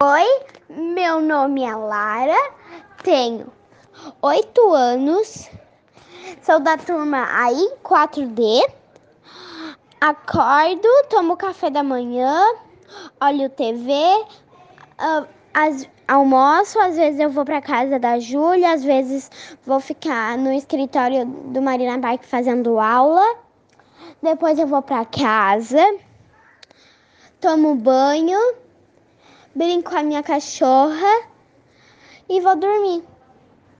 Oi, meu nome é Lara, tenho oito anos, sou da turma AI 4D. Acordo, tomo café da manhã, olho TV, as, almoço, às vezes eu vou para casa da Júlia, às vezes vou ficar no escritório do Marina Park fazendo aula. Depois eu vou para casa, tomo banho brinco com a minha cachorra e vou dormir.